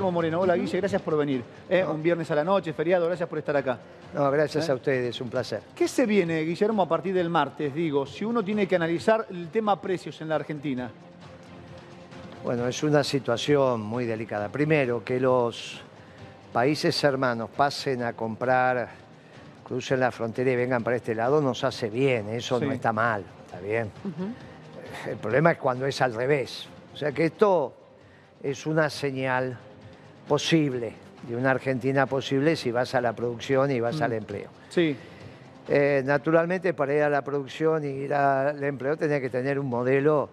Guillermo Moreno, hola Guille, gracias por venir. Eh, un viernes a la noche, feriado, gracias por estar acá. No, gracias ¿Eh? a ustedes, un placer. ¿Qué se viene, Guillermo, a partir del martes? Digo, si uno tiene que analizar el tema precios en la Argentina. Bueno, es una situación muy delicada. Primero, que los países hermanos pasen a comprar, crucen la frontera y vengan para este lado, nos hace bien, eso Sí. no está mal, está bien. El problema es cuando es al revés. O sea que esto es una señal posible, de una Argentina posible si vas a la producción y vas al empleo. Sí, Eh, naturalmente, para ir a la producción y ir al empleo, tenés que tener un modelo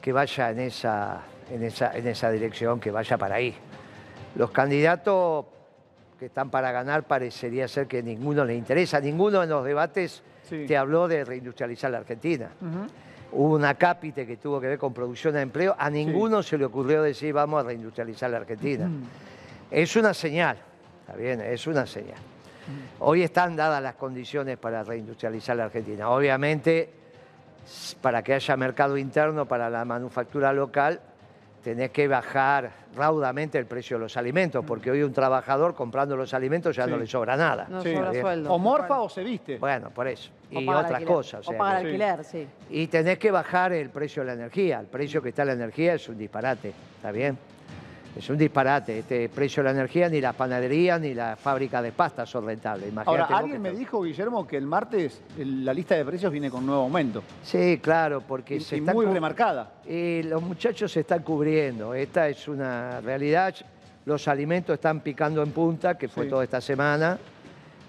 que vaya en esa, en esa, en esa dirección, que vaya para ahí. Los candidatos que están para ganar parecería ser que ninguno le interesa. Ninguno en los debates Sí. te habló de reindustrializar la Argentina. Hubo una cápite que tuvo que ver con producción de empleo. A ninguno se le ocurrió decir vamos a reindustrializar la Argentina. Es una señal, ¿está bien? Es una señal. Hoy están dadas las condiciones para reindustrializar la Argentina. Obviamente, para que haya mercado interno para la manufactura local, tenés que bajar raudamente el precio de los alimentos, porque hoy un trabajador comprando los alimentos ya no le sobra nada. No Sí. sobra sueldo. o morfa o se viste. Bueno, por eso. O Y otras alquiler. cosas. o pagar alquiler, sí. y tenés que bajar el precio de la energía. El precio que está la energía es un disparate, ¿está bien? Es un disparate. Este precio de la energía, ni las panaderías ni las fábricas de pasta son rentables. Imagínate Ahora, alguien me dijo, Guillermo, que el martes la lista de precios viene con nuevo aumento. Sí, claro, porque Y, se y están muy remarcada. Y los muchachos se están cubriendo. Esta es una realidad. Los alimentos están picando en punta, que fue Sí. toda esta semana.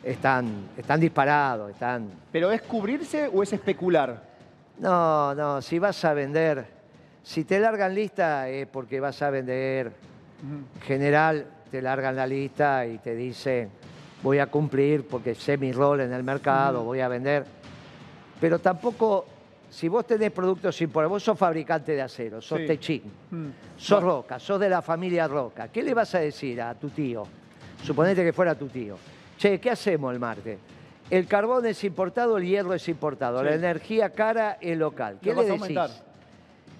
Están, están disparados, están... ¿Pero es cubrirse o es especular? No, no, si vas a vender, si te largan lista es porque vas a vender. En general te largan la lista y te dicen, voy a cumplir porque sé mi rol en el mercado, voy a vender. Pero tampoco, si vos tenés productos importados, vos sos fabricante de acero, sos Sí. techín, Mm. sos Roca, sos de la familia Roca, ¿qué le vas a decir a tu tío? Suponete que fuera tu tío. Che, ¿qué hacemos el martes? El carbón es importado, el hierro es importado, Sí. la energía cara es local. ¿Qué le decís?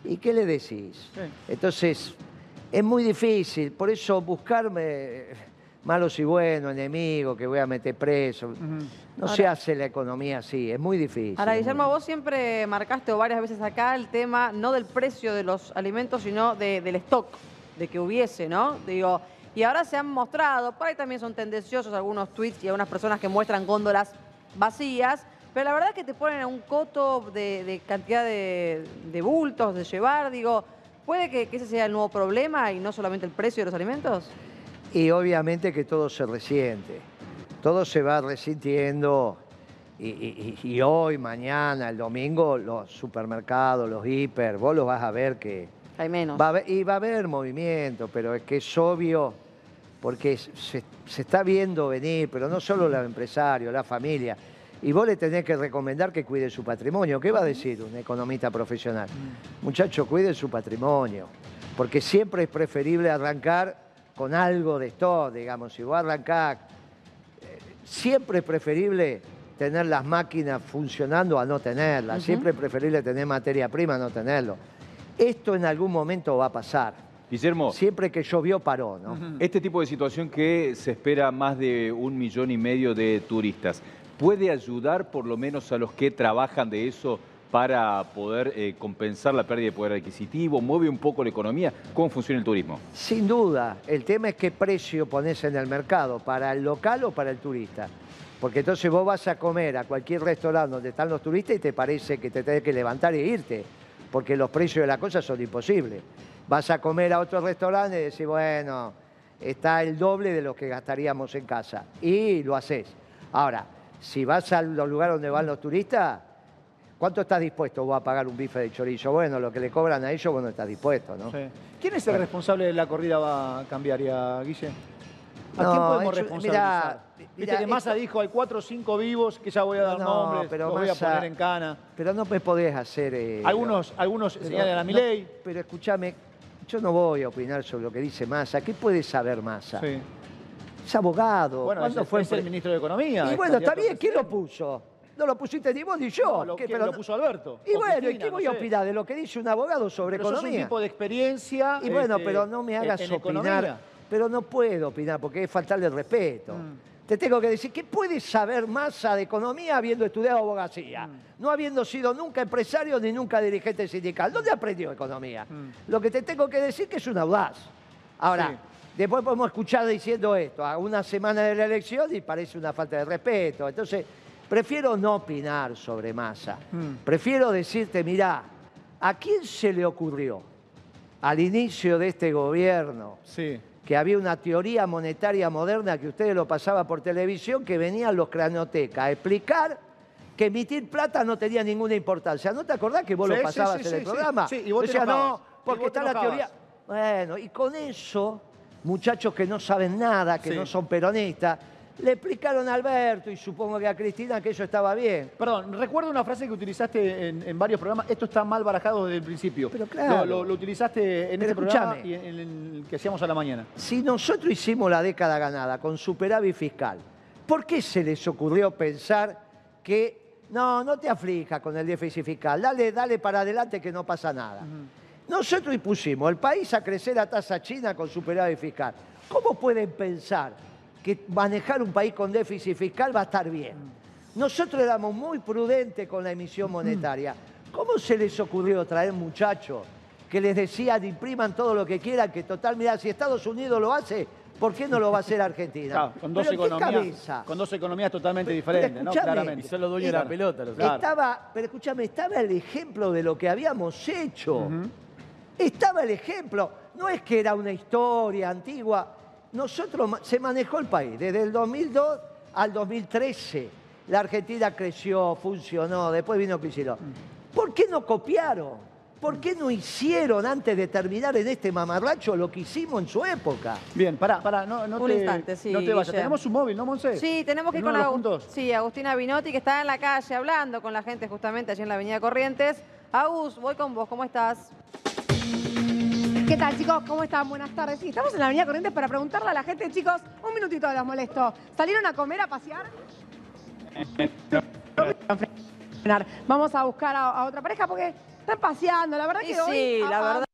¿Y qué le decís? Sí. Entonces, es muy difícil, por eso buscarme malos y buenos, enemigos, que voy a meter preso. No se hace la economía así, es muy difícil. Ahora, Guillermo, vos siempre marcaste o varias veces acá el tema no del precio de los alimentos, sino de- del stock, de que hubiese, ¿no? Digo, y ahora se han mostrado, por ahí también son tendenciosos algunos tweets y algunas personas que muestran góndolas vacías, pero la verdad es que te ponen a un coto de, de cantidad de, de bultos, de llevar, digo, ¿puede que, que ese sea el nuevo problema y no solamente el precio de los alimentos? Y obviamente que todo se resiente, todo se va resintiendo y, y- y- y hoy, mañana, el domingo, los supermercados, los hiper, vos los vas a ver que Hay menos. va a haber, y va a haber movimiento, pero es que es obvio porque se, se está viendo venir, pero no solo los empresarios, la familia. Y vos le tenés que recomendar que cuide su patrimonio. ¿Qué va a decir un economista profesional? Muchacho, cuide su patrimonio, porque siempre es preferible arrancar con algo de stock, digamos. Si vos arrancás, eh, siempre es preferible tener las máquinas funcionando a no tenerlas. Siempre es preferible tener materia prima a no tenerlo. Esto en algún momento va a pasar. Guillermo, Siempre que llovió paró, ¿no? este tipo de situación que se espera más de un millón y medio de turistas, ¿puede ayudar por lo menos a los que trabajan de eso para poder eh, compensar la pérdida de poder adquisitivo? ¿Mueve un poco la economía? ¿Cómo funciona el turismo? Sin duda, el tema es qué precio pones en el mercado, para el local o para el turista. Porque entonces vos vas a comer a cualquier restaurante donde están los turistas y te parece que te tenés que levantar e irte, porque los precios de la cosa son imposibles. Vas a comer a otro restaurante y decís, bueno, está el doble de lo que gastaríamos en casa. Y lo haces. Ahora, si vas a los lugares donde van los turistas, ¿cuánto estás dispuesto vos a pagar un bife de chorizo? Bueno, lo que le cobran a ellos, vos no estás dispuesto, ¿no? Sí. ¿Quién es el responsable de la corrida va cambiaria, Guille? ¿A No, quién podemos responsabilizar? mirá, Viste que Massa esto- dijo, hay cuatro o cinco vivos que ya voy a dar No, nombres, pero los voy a poner en cana. Pero no me podés hacer... eh, Algunos, algunos pero señalan a mi ley. Pero escúchame, yo no voy a opinar sobre lo que dice Massa. ¿Qué puede saber Massa? Sí. Es abogado. Bueno, ¿Cuándo es, fue es el ministro de Economía. Y es bueno, está bien, ¿quién lo puso? No lo pusiste ni vos ni yo. No, lo, ¿Qué? que- Pero lo no- puso Alberto. Y bueno, ¿y Cristina, qué no voy a opinar de lo que dice un abogado sobre Pero sos un economía? tipo de experiencia. Y bueno, este, pero no me hagas opinar. economía. pero no puedo opinar porque es faltarle el respeto. Te tengo que decir, ¿qué puede saber Massa de economía habiendo estudiado abogacía? No habiendo sido nunca empresario ni nunca dirigente sindical. ¿Dónde aprendió economía? Lo que te tengo que decir que es un audaz. Ahora, Sí. Después podemos escuchar diciendo esto a una semana de la elección y parece una falta de respeto. Entonces, prefiero no opinar sobre Massa. Mm. Prefiero decirte, mirá, ¿a quién se le ocurrió al inicio de este gobierno Sí. que había una teoría monetaria moderna que ustedes lo pasaba por televisión, que venían los cranotecas a explicar que emitir plata no tenía ninguna importancia. ¿No te acordás que vos Sí, lo pasabas sí, en el programa? sí. Sí, y vos te Decías, enojabas. no, Y porque te está la teoría... Bueno, y con eso, muchachos que no saben nada, que Sí. no son peronistas, le explicaron a Alberto y supongo que a Cristina que eso estaba bien. Perdón, recuerdo una frase que utilizaste en, en varios programas. Esto está mal barajado desde el principio. Pero claro. Lo, lo- lo utilizaste en Pero este programa y en, en el que hacíamos a la mañana. Si nosotros hicimos la década ganada con superávit fiscal, ¿por qué se les ocurrió pensar que no, no te aflijas con el déficit fiscal, dale, dale para adelante que no pasa nada? Nosotros impusimos el país a crecer a tasa china con superávit fiscal. ¿Cómo pueden pensar que manejar un país con déficit fiscal va a estar bien? Nosotros éramos muy prudentes con la emisión monetaria. ¿Cómo se les ocurrió traer muchachos que les decían impriman todo lo que quieran, que total, mira, si Estados Unidos lo hace, ¿por qué no lo va a hacer Argentina? Claro, con, dos ¿Pero qué economías, cabeza? con dos economías totalmente Pero- diferentes, pero ¿no? Claramente. y son los dueños de la pelota, los. Estaba, pero escúchame, estaba el ejemplo de lo que habíamos hecho. Estaba el ejemplo. No es que era una historia antigua. Nosotros se manejó el país desde el 2002 al 2013. La Argentina creció, funcionó, después vino Kicillof. ¿Por qué no copiaron? ¿Por qué no hicieron antes de terminar en este mamarracho lo que hicimos en su época? Bien, pará, pará, no, no Un te, instante, sí, no te vayas. Tenemos un móvil, ¿no, Monse? Sí, tenemos que ir ¿En con uno de los Agus- puntos? sí, Agustina Binotti, que está en la calle hablando con la gente justamente allí en la Avenida Corrientes. Agus, voy con vos, ¿cómo estás? ¿Qué tal, chicos? ¿Cómo están? Buenas tardes. Sí, estamos en la Avenida Corrientes para preguntarle a la gente, chicos, un minutito los molesto. ¿Salieron a comer, a pasear? Vamos a buscar a, a otra pareja porque están paseando. La verdad que hoy... sí, la ah, verdad.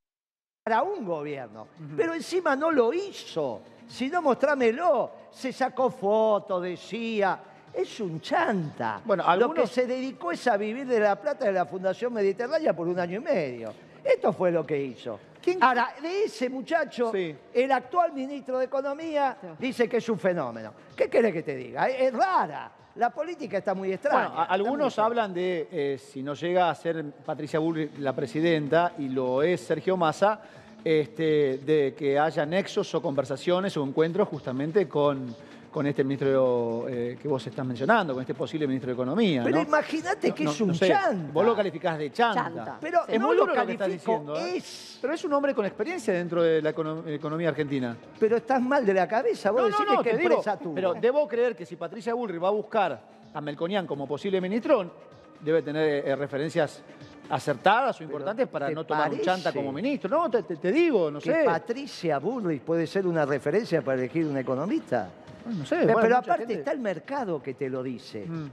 para un gobierno. Pero encima no lo hizo. Si no, mostrámelo. Se sacó fotos, decía. Es un chanta. Bueno, Lo que algunos- se dedicó es a vivir de la plata de la Fundación Mediterránea por un año y medio. Esto fue lo que hizo. ¿Quién- Ahora, de ese muchacho, Sí. el actual ministro de Economía dice que es un fenómeno. ¿Qué querés que te diga? Es, es rara. La política está muy extraña. Bueno, a- Está algunos muy- hablan de eh, si no llega a ser Patricia Bullrich la presidenta y lo es Sergio Massa, este, de que haya nexos o conversaciones o encuentros justamente con, con este ministro eh, que vos estás mencionando, con este posible ministro de Economía. Pero ¿no? imagínate que No, es no un sé, chanta. Vos lo calificás de chanta. Chanta. Pero es no muy lo que estás diciendo. ¿eh? Pero es un hombre con experiencia dentro de la econo- economía argentina. Pero estás mal de la cabeza. Vos te digo, empresa tuvo. Pero debo creer que si Patricia Bullrich va a buscar a Melconian como posible ministro, debe tener eh, referencias acertadas o importantes para ¿te no tomar un chanta como ministro. No, te, te- te digo, no que sé. Patricia Bullrich puede ser una referencia para elegir un economista. No sé. Pero, bueno, aparte gente- está el mercado que te lo dice. Mm.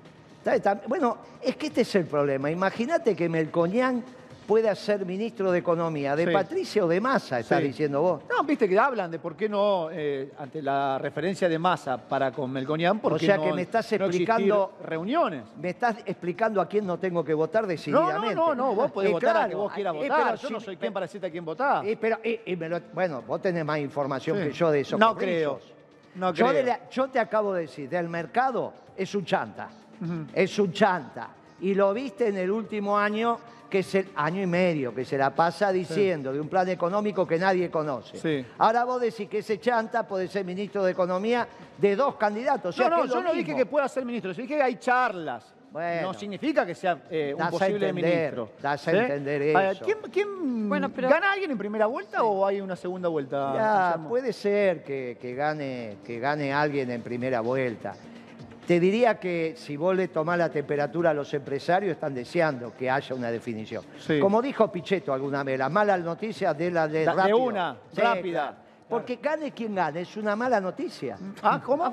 Bueno, es que este es el problema. Imagínate que Melconian pueda ser ministro de Economía, de Sí. Patricia o de Massa, estás Sí. diciendo vos. No, viste que hablan de por qué no, eh, ante la referencia de masa para con Melconian, por O sea no- que me estás no explicando- reuniones. Me estás explicando a quién no tengo que votar decididamente. no, no, no, vos podés Eh, votar a claro. que vos quieras Eh, votar. pero Yo si- no soy quien para decirte a quién votar. Eh, pero, eh, me lo- bueno, vos tenés más información Sí. que yo de eso. No creo. No yo, creo. de la- yo te acabo de decir, del mercado es un chanta. Es un chanta. Y lo viste en el último año, que es el año y medio, que se la pasa diciendo de un plan económico que nadie conoce. Sí. Ahora vos decís que ese chanta puede ser ministro de Economía de dos candidatos. O sea, no, no, yo no dije que pueda ser ministro, yo dije que hay charlas. Bueno. no significa que sea eh, un Das posible entender, ministro. das a ¿Sí? entender eso. ¿Quién, quién- Bueno, pero- gana alguien en primera vuelta o hay una segunda vuelta? Ya, puede ser que, que gane, que gane alguien en primera vuelta. Te diría que si vos le tomás la temperatura a los empresarios, están deseando que haya una definición. Sí. Como dijo Pichetto alguna vez, las malas noticias de la de, Da- de rápido. una, rápida. claro. Porque gane quien gane, es una mala noticia. Ah, ¿cómo?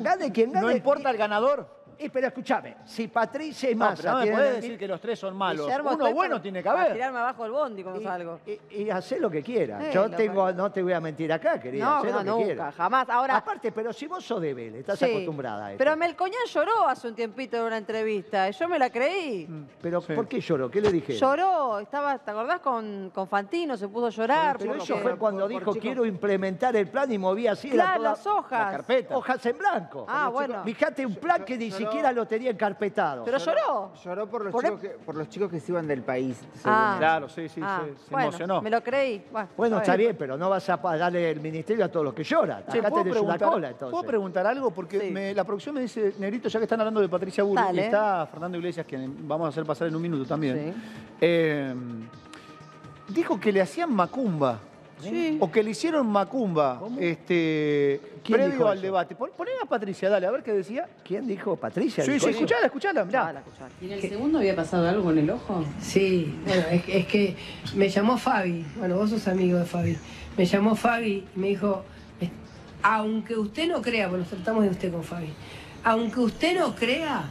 Gane quien gane. No importa el ganador. Y, pero escúchame, si Patricia y No, Massa pero no me tienen podés el decir que los tres son malos. Guillermo, Uno estoy bueno por- tiene que para haber. tirarme abajo el bondi cuando salgo. Y, y hacé lo que quieras. Sí, Yo lo tengo, que- no te voy a mentir acá, querida. No, hacé no, lo que nunca, quieras. jamás. Ahora, Aparte, pero si vos sos de Vélez, estás sí. acostumbrada a esto. Pero Melcoñán lloró hace un tiempito en una entrevista. y Yo me la creí. Pero, Sí. ¿por qué lloró? ¿Qué le dije? Lloró, estaba, ¿te acordás con, con Fantino? Se puso a llorar. Pero porque- eso fue cuando por- por dijo chicos- quiero implementar el plan y movía así era Claro, toda las hojas. la carpeta. hojas en blanco. Ah, bueno. Fíjate, un plan que ni siquiera lo tenía encarpetado. Pero lloró. Lloró por los, Por chicos el- que, por los chicos que se iban del país. Ah. Claro, sí, sí, Ah, se, se bueno, emocionó. Me lo creí. Bueno, Bueno, está bien, pero no vas a darle el ministerio a todos los que lloran. Che, Acá ¿puedo tenés una cola, entonces. ¿Puedo preguntar algo? Porque Sí. me- la producción me dice, Negrito, ya que están hablando de Patricia Burri, y está Fernando Iglesias, quien vamos a hacer pasar en un minuto también. Sí. eh, dijo que le hacían macumba. Sí. O que le hicieron macumba este, ¿Quién previo al eso? debate. Pon- Poné a Patricia, dale, a ver qué decía. ¿Quién dijo? ¿Patricia? Sí, sí, escuchala, escuchala, mirá. Ah. ¿Y en el segundo había pasado algo con el ojo? Sí, bueno, es, que- es que me llamó Fabi, bueno, vos sos amigo de Fabi, me llamó Fabi y me dijo, "Es- aunque usted no crea, porque nos tratamos de usted con Fabi, aunque usted no crea,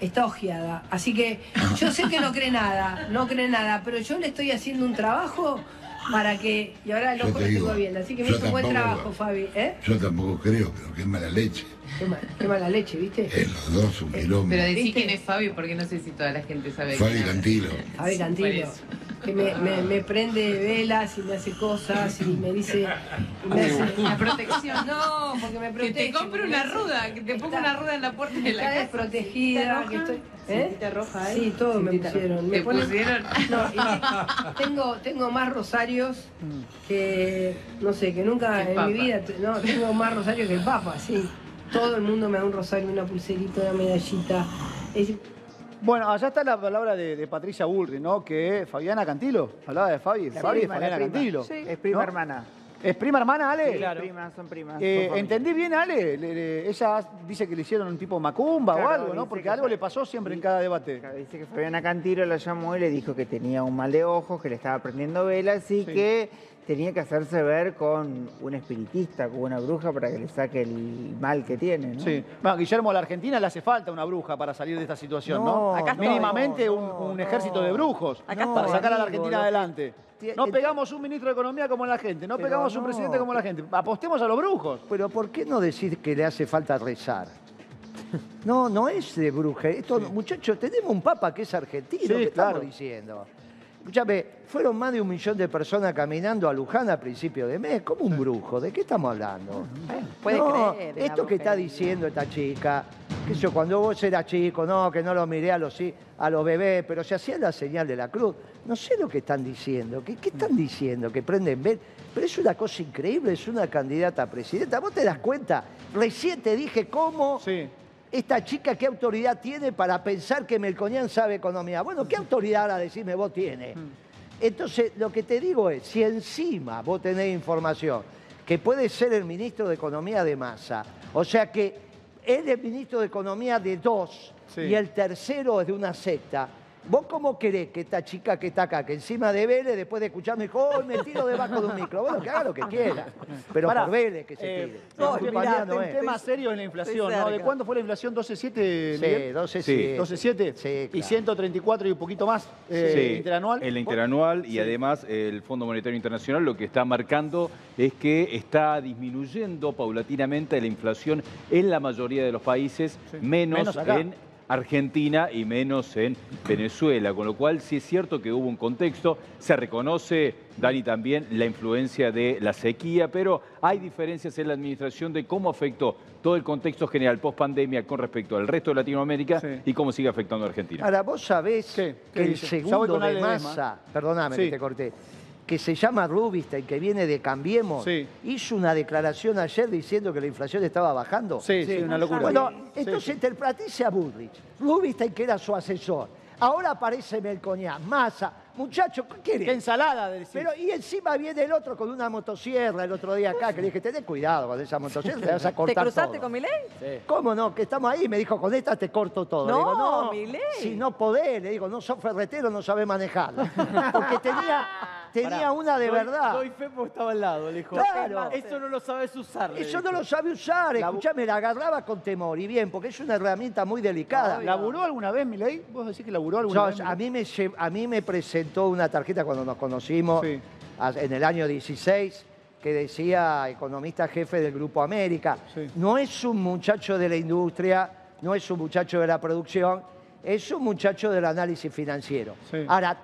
está ojeada. Así que yo sé que no cree nada, no cree nada, pero yo le estoy haciendo un trabajo para que, y ahora el ojo lo tengo bien, así que me hizo un buen trabajo Fabi, ¿eh? Yo tampoco creo, pero qué mala leche. Qué, mal- qué mala leche, ¿viste? Eh, los dos un quilombo. Pero decí quién es Fabio, porque no sé si toda la gente sabe Fabi quién es. Cantilo. Fabi Cantilo, que me, me- me prende velas y me hace cosas y me dice... y me hace- La protección. No, porque me Que protege. te compre una ruda, que te ponga Está- una ruda en la puerta de la Está casa. desprotegida, ¿Cintita que estoy... ¿Eh? ¿Cintita roja ahí? Sí, todo me pusieron. Me ¿Te ponen- pusieron? No, y tengo, tengo más rosarios que, no sé, que nunca el en Papa. mi vida, no, tengo más rosarios que el Papa, sí. Todo el mundo me da un rosario, una pulserita, una medallita. Es- Bueno, allá está la palabra de, de Patricia Bullrich, ¿no? Que Fabiana Cantilo, hablaba de Fabi, La Fabi y prima, la Fabiana prima. Cantilo. Sí. Es prima ¿no? hermana. ¿Es prima hermana, Ale? Sí, primas, son primas. Eh, son. ¿Entendí bien, Ale? Le- le- ella dice que le hicieron un tipo macumba o Claro, algo, ¿no? Porque que algo fue- le pasó siempre en cada debate. Claro, Dice que Fabiana Cantilo la llamó y le dijo que tenía un mal de ojos, que le estaba prendiendo velas y Sí. que tenía que hacerse ver con un espiritista, con una bruja para que le saque el mal que tiene, ¿no? Sí. Bueno, Guillermo, a la Argentina le hace falta una bruja para salir de esta situación, ¿no? No, Acá Mínimamente no, un, un no. ejército de brujos Acá para sacar a la Argentina adelante. No eh, pegamos un ministro de Economía como la gente, no Pero pegamos un no. presidente como la gente. Apostemos a los brujos. Pero ¿por qué no decir que le hace falta rezar? No, no es de bruja. Esto, muchachos, tenemos un papa que es argentino. ¿Qué claro. estamos diciendo? Escúchame, fueron más de un millón de personas caminando a Luján a principio de mes. como un brujo? ¿De qué estamos hablando? puede No, creer Esto que está diciendo esta chica, que yo, cuando vos eras chico, no, que no lo miré a los, a los bebés, pero se hacía la señal de la cruz. No sé lo que están diciendo. ¿Qué, qué están diciendo? Que prenden ver. Pero es una cosa increíble, es una candidata a presidenta. ¿Vos te das cuenta? Recién te dije cómo Sí. Esta chica qué autoridad tiene para pensar que Melconian sabe economía. Bueno, ¿qué autoridad a decirme vos tiene? Entonces, lo que te digo es, si encima vos tenés información que puede ser el ministro de Economía de Massa, o sea que él es ministro de Economía de dos Sí. y el tercero es de una secta, ¿Vos cómo querés que esta chica que está acá, que encima de Vélez, después de escucharme, dijo, oh, me tiro debajo de un micro? Bueno, que haga lo que quiera. Pero Pará, por Vélez que se eh, tire. no, mirá, un tema serio es la inflación, ¿no? ¿De cuánto fue la inflación? ¿12,7, Sí, Miguel? 12, Sí. sí. 12,7 Sí, y claro. 134 y un poquito más eh, Sí, interanual. En la interanual y Sí. además el Fondo Monetario Internacional lo que está marcando es que está disminuyendo paulatinamente la inflación en la mayoría de los países, Sí. menos, Menos en Argentina y menos en Venezuela, con lo cual sí es cierto que hubo un contexto, se reconoce, Dani, también la influencia de la sequía, pero hay diferencias en la administración de cómo afectó todo el contexto general post pandemia con respecto al resto de Latinoamérica Sí. y cómo sigue afectando a Argentina. Ahora, vos sabés ¿Qué? ¿Qué que el segundo de masa, perdóname Sí. que te corté, que se llama Rubinstein, que viene de Cambiemos, Sí. hizo una declaración ayer diciendo que la inflación estaba bajando. Sí, sí, una locura. Bueno, Sí, entonces sí. te Patricia Bullrich, Rubinstein, que era su asesor, ahora aparece Melcoñán, Massa, muchacho, ¿qué querés? ¿Qué ensalada? decís? Pero, y encima viene el otro con una motosierra el otro día acá, que le dije, tenés cuidado con esa motosierra, te vas a ¿Te cortar cruzaste todo". con Milei? ¿Cómo no? Que estamos ahí. Me dijo, con esta te corto todo. Le No, digo, no, Milei. si no podés. Le digo, no sos ferretero, no sabés manejarla. Porque tenía, tenía Pará, una de doy- verdad. Doy fe porque estaba al lado, le dijo. Claro. Eso no lo sabes usar. Eso no lo sabe usar, escuchame, la agarraba con temor y bien, porque es una herramienta muy delicada. ¿Laburó alguna vez, Milei? ¿Vos decís que laburó alguna Yo- vez? a, mí me, a mí me presentó una tarjeta cuando nos conocimos Sí. en el año 16 que decía economista jefe del Grupo América. Sí. No es un muchacho de la industria, no es un muchacho de la producción, es un muchacho del análisis financiero. Sí. Ahora,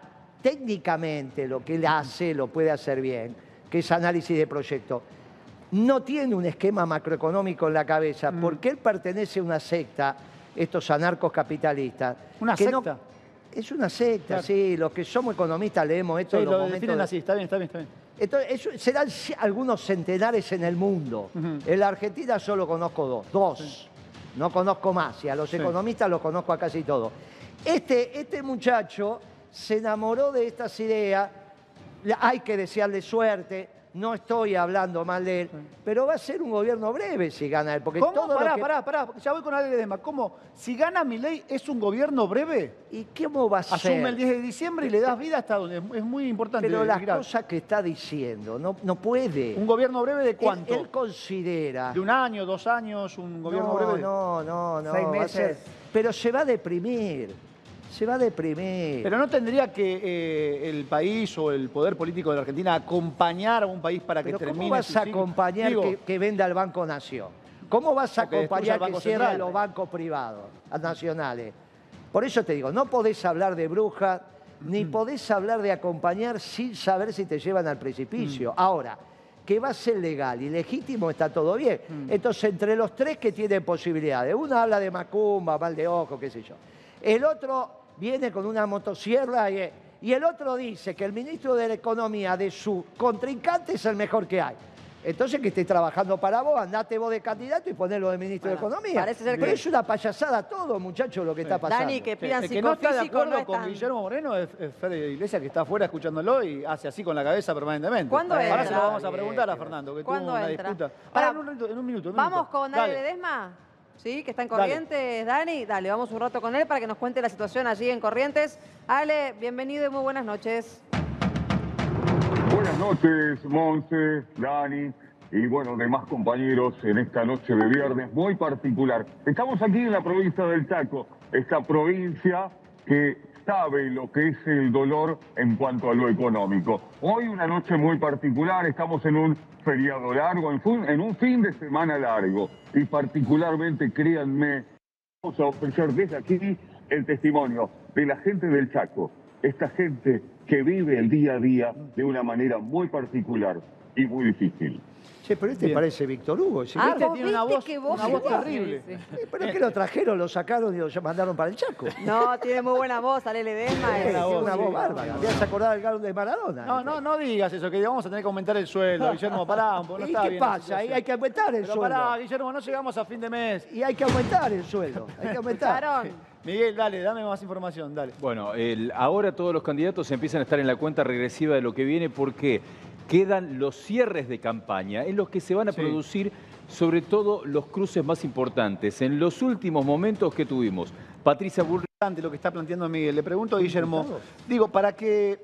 técnicamente lo que él hace lo puede hacer bien, que es análisis de proyecto. No tiene un esquema macroeconómico en la cabeza, Mm. porque él pertenece a una secta, estos anarcos capitalistas. ¿Una que no- secta? es una secta, Claro. sí. Los que somos economistas leemos esto Sí, en los lo momentos de- así, está bien, está bien, está bien. Entonces, serán algunos centenares en el mundo. En la Argentina solo conozco dos, dos. No conozco más y a los Sí. economistas los conozco a casi todos. Este, este muchacho se enamoró de estas ideas, hay que desearle suerte, no estoy hablando mal de él, pero va a ser un gobierno breve si gana él, porque ¿Cómo? todo pará, que- pará, pará, ya voy con Ale Ledesma. ¿Cómo? Si gana Milei, ¿es un gobierno breve? ¿Y cómo va a ser? Asume el 10 de diciembre y le das vida hasta donde es muy importante. Pero las Mira, cosas que está diciendo, no, no puede. ¿Un gobierno breve de Él- cuánto? Él, considera... ¿De un año, dos años? ¿Un gobierno no, breve? No, no, no. Seis meses. ser- pero se va a deprimir. Se va a deprimir. Pero no tendría que eh, el país o el poder político de la Argentina acompañar a un país para que Pero termine ¿cómo vas a acompañar Digo, que, que venda el Banco Nación? ¿Cómo vas a acompañar que cierren Central. los bancos privados nacionales? Por eso te digo, no podés hablar de brujas, ni podés hablar de acompañar sin saber si te llevan al precipicio. Mm. Ahora, que va a ser legal y legítimo está todo bien. Mm. Entonces, entre los tres que tienen posibilidades, uno habla de macumba, mal de ojo, qué sé yo. El otro viene con una motosierra y, y el otro dice que el ministro de la Economía de su contrincante es el mejor que hay. Entonces que esté trabajando para vos, andate vos de candidato y ponelo de ministro de Economía. parece ser Pero que- es una payasada todo, muchachos, lo que está pasando. Dani, que Sí, pidan el que no está de no acuerdo con Guillermo Moreno es, es Fede Iglesias, que está afuera escuchándolo y hace así con la cabeza permanentemente. ¿Cuándo Ahora entra? se lo vamos a preguntar a. Fernando, que tuvo ¿Cuándo una entra? disputa. Ahora, en un, minuto, en un minuto. en un Vamos con Dani Dale. Ledesma, ¿sí? Que está en Dale. Corrientes, Dani. Dale, vamos un rato con él para que nos cuente la situación allí en Corrientes. Ale, bienvenido y muy buenas noches. Buenas noches, Monse, Dani y bueno, demás compañeros en esta noche de viernes muy particular. Estamos aquí en la provincia del Chaco, esta provincia que sabe lo que es el dolor en cuanto a lo económico. Hoy una noche muy particular, estamos en un feriado largo, en, un fin de semana largo y particularmente, créanme, Vamos a ofrecer desde aquí el testimonio de la gente del Chaco, esta gente que vive el día a día de una manera muy particular y muy difícil. Che, pero este Bien. parece Víctor Hugo. ¿sí? Ah, Este vos tiene una viste voz, que vos una voz terrible. Sí, sí. Pero es que lo trajeron, lo sacaron y lo mandaron para el Chaco. No, tiene muy buena voz, Ale Ledesma. Es es- voz, una voz sí. bárbara. Me has acordado del gol de Maradona. No, no, no digas eso, que vamos a tener que aumentar el sueldo. Guillermo, pará, un poco, no ¿Y está qué bien la pasa? Ahí hay que aumentar el Pero sueldo. pará, Guillermo, no llegamos a fin de mes. Y hay que aumentar el sueldo. Hay que aumentar. Miguel, dale, dame más información, dale. Bueno, el- ahora todos los candidatos empiezan a estar en la cuenta regresiva de lo que viene porque quedan los cierres de campaña en los que se van a Sí. producir sobre todo los cruces más importantes. En los últimos momentos que tuvimos, Patricia Ante lo que está planteando Miguel. Le pregunto a Guillermo, digo, para que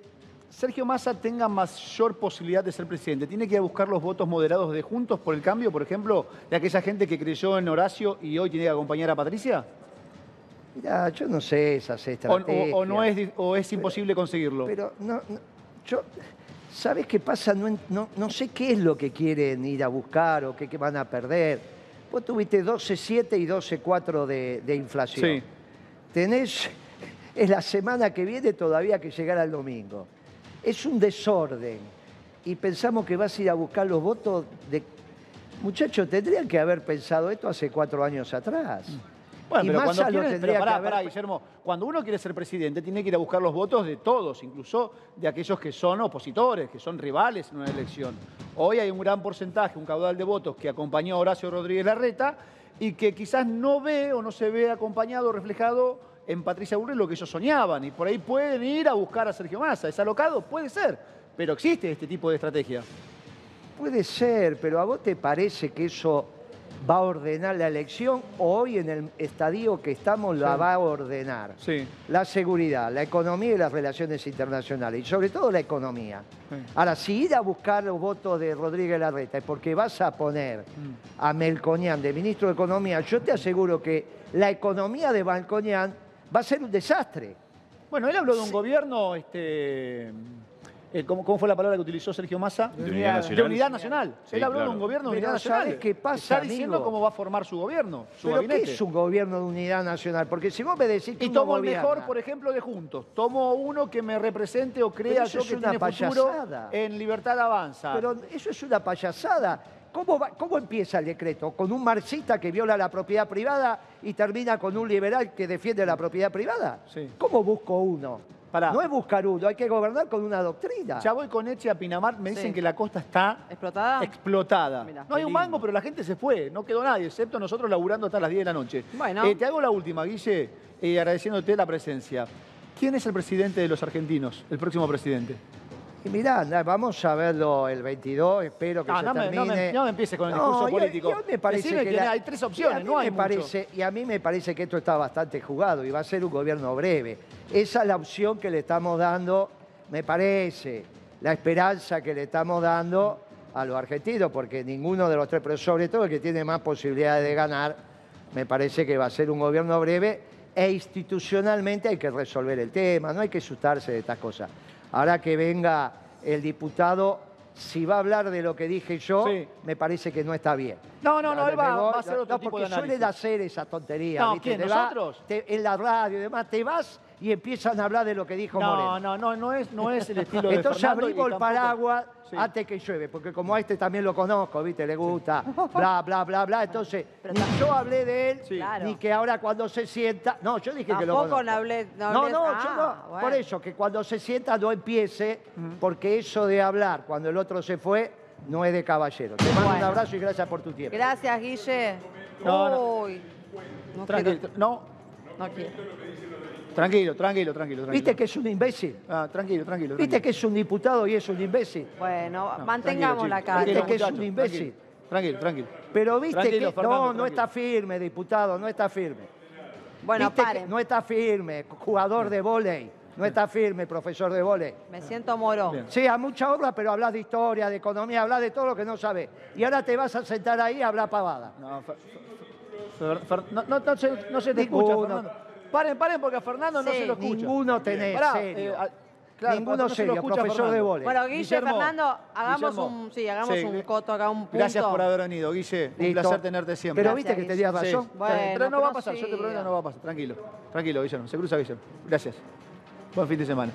Sergio Massa tenga mayor posibilidad de ser presidente, ¿tiene que ir a buscar los votos moderados de Juntos por el Cambio, por ejemplo, de aquella gente que creyó en Horacio y hoy tiene que acompañar a Patricia? Mirá, yo no sé esas ¿O, estrategias. o- o no es, o es imposible conseguirlo? Pero no, no, yo, ¿sabes qué pasa? No, no, no sé qué es lo que quieren ir a buscar o qué, qué van a perder. Vos tuviste 12,7 y 12,4 de, de inflación. Sí. Tenés, es la semana que viene todavía que llegar al domingo. Es un desorden. Y pensamos que vas a ir a buscar los votos de... Muchachos, tendrían que haber pensado esto hace cuatro años atrás. Bueno, y pero cuando lo quiere, tendría pero pará, que haber- pará, Guillermo, cuando uno quiere ser presidente tiene que ir a buscar los votos de todos, incluso de aquellos que son opositores, que son rivales en una elección. Hoy hay un gran porcentaje, un caudal de votos que acompañó a Horacio Rodríguez Larreta y que quizás no ve o no se ve acompañado, reflejado en Patricia Burri lo que ellos soñaban. Y por ahí pueden ir a buscar a Sergio Massa. ¿Es alocado? Puede ser. Pero existe este tipo de estrategia. Puede ser, pero ¿a vos te parece que eso va a ordenar la elección o hoy en el estadio que estamos la Sí. va a ordenar. Sí. La seguridad, la economía y las relaciones internacionales, y sobre todo la economía. Sí. Ahora, si ir a buscar los votos de Rodríguez Larreta es porque vas a poner Mm. a Melconian de ministro de Economía, yo te aseguro que la economía de Melconian va a ser un desastre. Bueno, él habló de un gobierno, este, eh, ¿cómo, cómo fue la palabra que utilizó Sergio Massa? De unidad nacional. De unidad nacional. Sí, él habló claro. de un gobierno de Pero unidad nacional. ¿sabés qué pasa, Está diciendo amigo? cómo va a formar su gobierno, su ¿Pero gabinete. qué es un gobierno de unidad nacional? Porque si vos me decís que Y tomo el gobierna- mejor, por ejemplo, de Juntos. Tomo uno que me represente o crea eso yo que tiene futuro payasada. en Libertad Avanza. Pero eso es una payasada. ¿Cómo, va- ¿Cómo empieza el decreto? ¿Con un marxista que viola la propiedad privada y termina con un liberal que defiende la propiedad privada? Sí. ¿Cómo busco uno? Pará. No es buscar uno, hay que gobernar con una doctrina. Ya voy con Eche a Pinamar, me dicen Sí. que la costa está ¿Explotada? explotada. Mirá. no hay un mango, pero la gente se fue, no quedó nadie, excepto nosotros laburando hasta las 10 de la noche. Bueno. Eh, te hago la última, Guille, eh, agradeciéndote la presencia. ¿Quién es el presidente de los argentinos, el próximo presidente? Y mirá, anda, vamos a verlo el 22, espero que Ah, se no me- no termine. me- no me empieces con el discurso político. me parece Decime que que la- hay tres opciones, no hay me mucho. parece, Y a mí me parece que esto está bastante jugado y va a ser un gobierno breve. Esa es la opción que le estamos dando, me parece, la esperanza que le estamos dando a los argentinos, porque ninguno de los tres, pero sobre todo el que tiene más posibilidades de ganar, me parece que va a ser un gobierno breve e institucionalmente hay que resolver el tema, no hay que asustarse de estas cosas. Ahora que venga el diputado, si va a hablar de lo que dije yo, Sí. me parece que no está bien. No, no, no, él va, voy- va a hacer otro no, tipo porque de análisis. suelen hacer esa tontería. No, ¿viste? ¿quién, Te va- nosotros? te- en la radio y demás, te vas y empiezan a hablar de lo que dijo No, Moreno. no, no, no es, no es el estilo de Entonces Fernando abrimos el tampoco- paraguas Sí. antes que llueve, porque como a este también lo conozco, ¿viste? Le gusta, bla, bla, bla, bla. Entonces, ni yo hablé de él, Sí. Claro. ni que ahora cuando se sienta... No, yo dije que lo Tampoco conozco. no hablé- no No, hablé- no, Ah, yo no. bueno. Por eso, que cuando se sienta no empiece, porque eso de hablar cuando el otro se fue no es de caballero. Te mando un abrazo y gracias por tu tiempo. Gracias, Guille. No, no. Uy. No Tranquilo, quiero- no, no quiero. Tranquilo, tranquilo, tranquilo. tranquilo. ¿Viste que es un imbécil? Ah, tranquilo, tranquilo. ¿Viste que es un diputado y es un imbécil? Bueno, No, mantengamos la calma. Viste que es un imbécil. Tranquilo, tranquilo. Pero viste Tranquilo, que Fernando, no, no está firme, diputado, no está firme. Bueno, Viste que paren. no está firme, jugador de vóley, no está firme, profesor de vóley. Me siento moro. Bien. Sí, a mucha honra, pero hablas de historia, de economía, hablas de todo lo que no sabes. Y ahora te vas a sentar ahí a hablar pavada. No, Fer- Fer- Fer- no, no, no se, no se te escucha. Fernando. Paren, paren, porque a Fernando no Sí, se lo escucha. Ninguno tenés, Pará, serio. eh, a- claro, Ninguno no se lo serio, escucha profesor Fernando. de. Bueno, Guille, Guillermo, Fernando, hagamos Guillermo. un, sí, hagamos Sí, un coto acá, un punto. Gracias por haber venido, Guille. Un Listo. placer tenerte siempre. Pero Gracias, viste que Guille. tenías Sí, razón. Bueno, pero no va a pasar, yo te siga. prometo no va a pasar. Tranquilo, tranquilo, Guillermo. Se cruza, Guillermo. Gracias. Buen fin de semana.